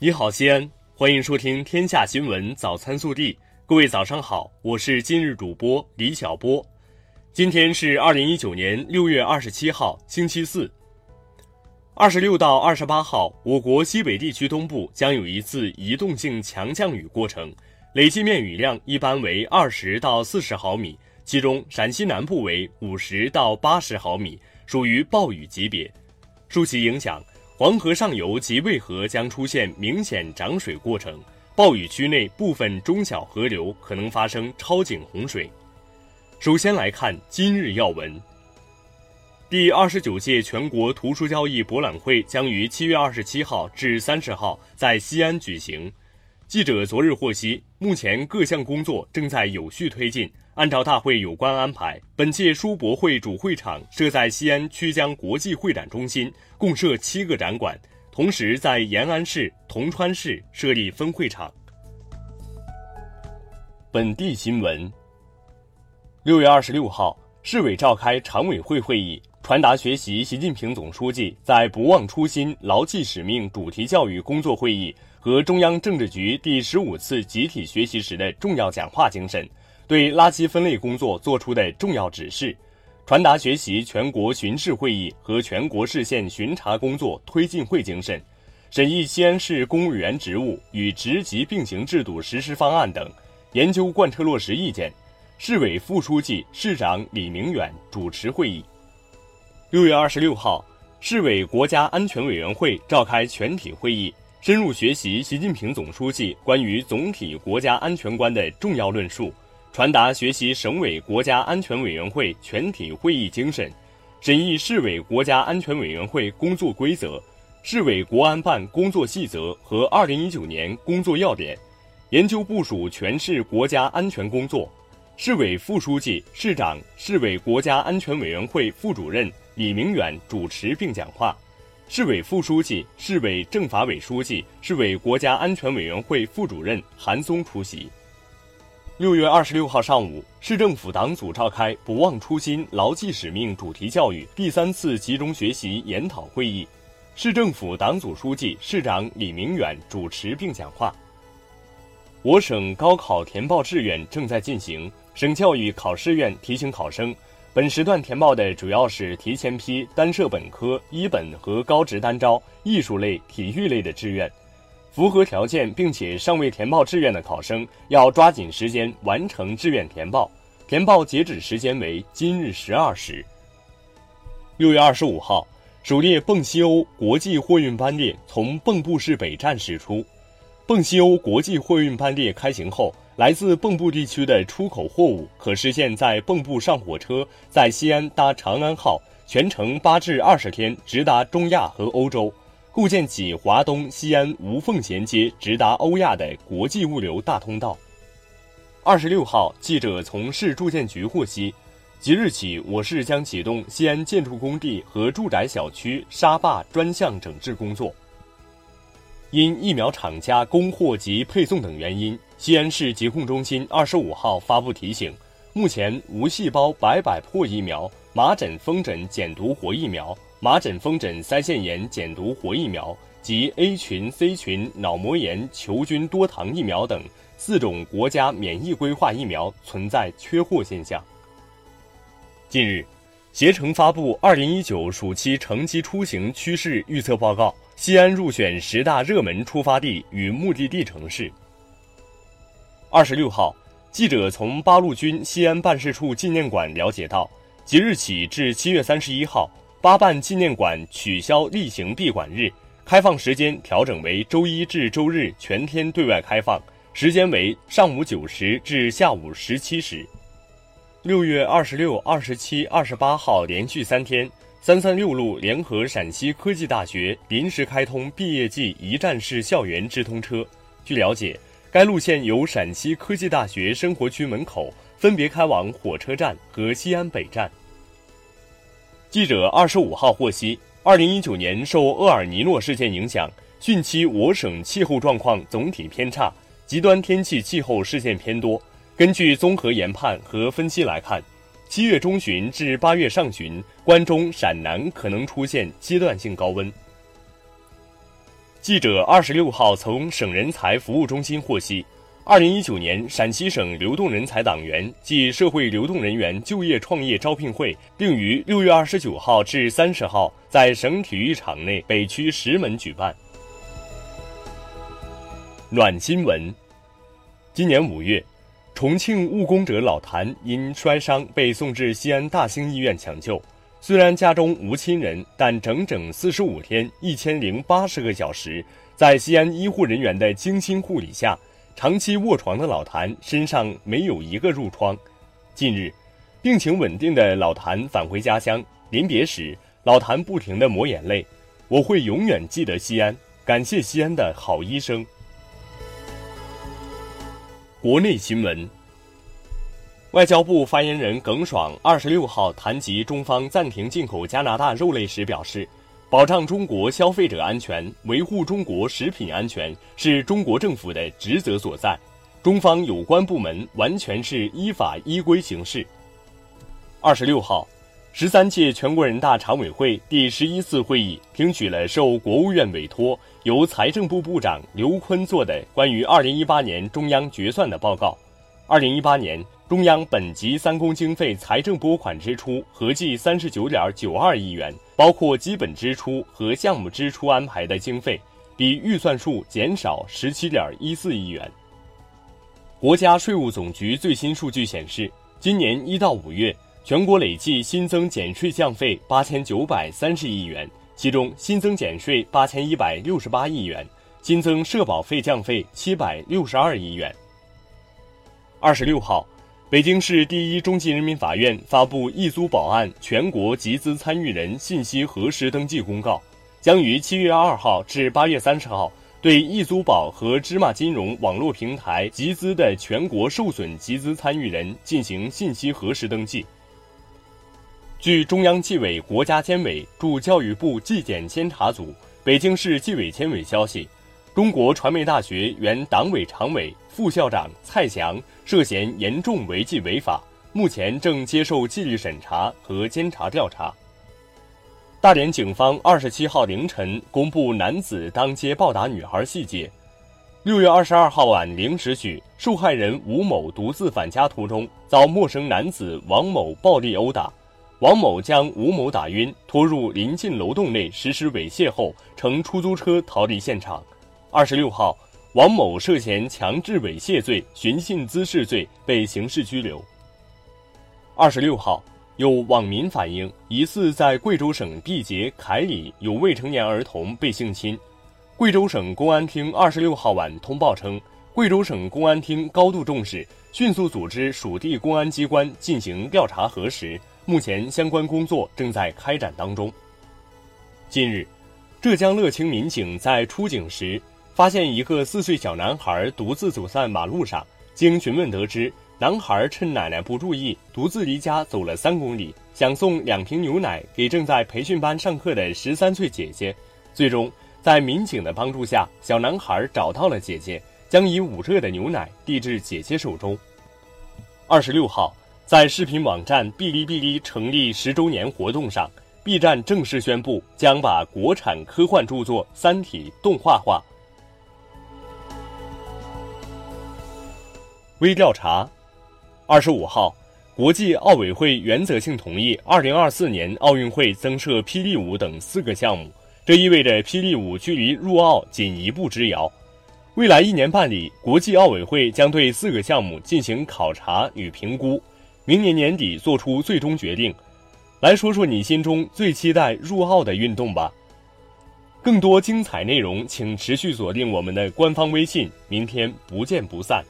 你好，西安，欢迎收听《天下新闻早餐速递》。各位早上好，我是今日主播李小波。今天是二零一九年六月二十七号，星期四。二十六到二十八号，我国西北地区东部将有一次移动性强降雨过程，累计面雨量一般为二十到四十毫米，其中陕西南部为五十到八十毫米，属于暴雨级别。受其影响。黄河上游及渭河将出现明显涨水过程，暴雨区内部分中小河流可能发生超警洪水。首先来看今日要闻。第二十九届全国图书交易博览会将于七月二十七号至三十号在西安举行。记者昨日获悉，目前各项工作正在有序推进。按照大会有关安排，本届书博会主会场设在西安曲江国际会展中心，共设七个展馆，同时在延安市、铜川市设立分会场。本地新闻：六月二十六号，市委召开常委会会议，传达学习习近平总书记在“不忘初心、牢记使命”主题教育工作会议和中央政治局第十五次集体学习时的重要讲话精神。对垃圾分类工作作出的重要指示，传达学习全国巡视会议和全国市县巡查工作推进会精神，审议西安市公务员职务与职级并行制度实施方案等，研究贯彻落实意见。市委副书记、市长李明远主持会议。六月二十六号，市委国家安全委员会召开全体会议，深入学习习近平总书记关于总体国家安全观的重要论述。传达学习省委国家安全委员会全体会议精神，审议市委国家安全委员会工作规则、市委国安办工作细则和二零一九年工作要点，研究部署全市国家安全工作。市委副书记、市长、市委国家安全委员会副主任李明远主持并讲话，市委副书记、市委政法委书记、市委国家安全委员会副主任韩松出席。六月二十六号上午，市政府党组召开“不忘初心、牢记使命”主题教育第三次集中学习研讨会议，市政府党组书记、市长李明远主持并讲话。我省高考填报志愿正在进行，省教育考试院提醒考生，本时段填报的主要是提前批单设本科、一本和高职单招、艺术类、体育类的志愿。符合条件并且尚未填报志愿的考生，要抓紧时间完成志愿填报。填报截止时间为今日十二时。六月二十五号，首列蚌西欧国际货运班列从蚌埠市北站驶出。蚌西欧国际货运班列开行后，来自蚌埠地区的出口货物可实现在蚌埠上火车，在西安搭长安号，全程八至二十天直达中亚和欧洲。构建起华东西安无缝衔接、直达欧亚的国际物流大通道。二十六号，记者从市住建局获悉，即日起，我市将启动西安建筑工地和住宅小区沙坝专项整治工作。因疫苗厂家供货及配送等原因，西安市疾控中心二十五号发布提醒：目前无细胞白百破疫苗、麻疹风疹减毒活疫苗。麻疹风疹腮腺炎减毒活疫苗及 A 群、C 群脑膜炎球菌多糖疫苗等四种国家免疫规划疫苗存在缺货现象。近日，携程发布二零一九暑期乘机出行趋势预测报告，西安入选十大热门出发地与目的地城市。二十六号，记者从八路军西安办事处纪念馆了解到，即日起至七月三十一号。八办纪念馆取消例行闭馆日，开放时间调整为周一至周日全天对外开放，时间为上午九时至下午十七时。六月二十六、二十七、二十八号连续三天，三三六路联合陕西科技大学临时开通毕业季一站式校园直通车。据了解，该路线由陕西科技大学生活区门口分别开往火车站和西安北站。记者二十五号获悉，二零一九年受厄尔尼诺事件影响，汛期我省气候状况总体偏差，极端天气气候事件偏多。根据综合研判和分析来看，七月中旬至八月上旬，关中、陕南可能出现阶段性高温。记者二十六号从省人才服务中心获悉，二零一九年陕西省流动人才党员暨社会流动人员就业创业招聘会定于六月二十九号至三十号在省体育场内北区石门举办。暖新闻：今年五月，重庆务工者老谭因摔伤被送至西安大兴医院抢救。虽然家中无亲人，但整整四十五天一千零八十个小时，在西安医护人员的精心护理下，长期卧床的老谭身上没有一个褥疮。近日，病情稳定的老谭返回家乡，临别时，老谭不停地抹眼泪：“我会永远记得西安，感谢西安的好医生。”国内新闻。外交部发言人耿爽二十六号谈及中方暂停进口加拿大肉类时表示，保障中国消费者安全、维护中国食品安全是中国政府的职责所在，中方有关部门完全是依法依规行事。二十六号，十三届全国人大常委会第十一次会议听取了受国务院委托，由财政部部长刘昆作的关于二零一八年中央决算的报告。二零一八年。中央本级三公经费财政拨款支出合计三十九点九二亿元，包括基本支出和项目支出安排的经费，比预算数减少十七点一四亿元。国家税务总局最新数据显示，今年一到五月，全国累计新增减税降费八千九百三十亿元，其中新增减税八千一百六十八亿元，新增社保费降费七百六十二亿元。二十六号。北京市第一中级人民法院发布易租宝案全国集资参与人信息核实登记公告，将于七月二号至八月三十号对易租宝和芝麻金融网络平台集资的全国受损集资参与人进行信息核实登记。据中央纪委国家监委驻教育部纪检监察组、北京市纪委监委消息。中国传媒大学原党委常委、副校长蔡翔涉嫌严重违纪违法，目前正接受纪律审查和监察调查。大连警方二十七号凌晨公布男子当街暴打女孩细节。六月二十二号晚零时许，受害人吴某独自返家途中遭陌生男子王某暴力殴打，王某将吴某打晕，拖入临近楼栋内实施猥亵后，乘出租车逃离现场。二十六号，王某涉嫌强制猥亵罪、寻衅滋事罪被刑事拘留。二十六号，有网民反映，疑似在贵州省毕节凯里有未成年儿童被性侵。贵州省公安厅二十六号晚通报称，贵州省公安厅高度重视，迅速组织属地公安机关进行调查核实，目前相关工作正在开展当中。近日，浙江乐清民警在出警时。发现一个四岁小男孩独自走在马路上，经询问得知，男孩趁奶奶不注意，独自离家走了三公里，想送两瓶牛奶给正在培训班上课的十三岁姐姐。最终，在民警的帮助下，小男孩找到了姐姐，将已捂热的牛奶递至姐姐手中。二十六号，在视频网站哔哩哔哩成立十周年活动上，B 站正式宣布将把国产科幻著作《三体》动画化。微调查，二十五号，国际奥委会原则性同意二零二四年奥运会增设霹雳舞等四个项目，这意味着霹雳舞距离入奥仅一步之遥。未来一年半里，国际奥委会将对四个项目进行考察与评估，明年年底做出最终决定。来说说你心中最期待入奥的运动吧。更多精彩内容，请持续锁定我们的官方微信。明天不见不散。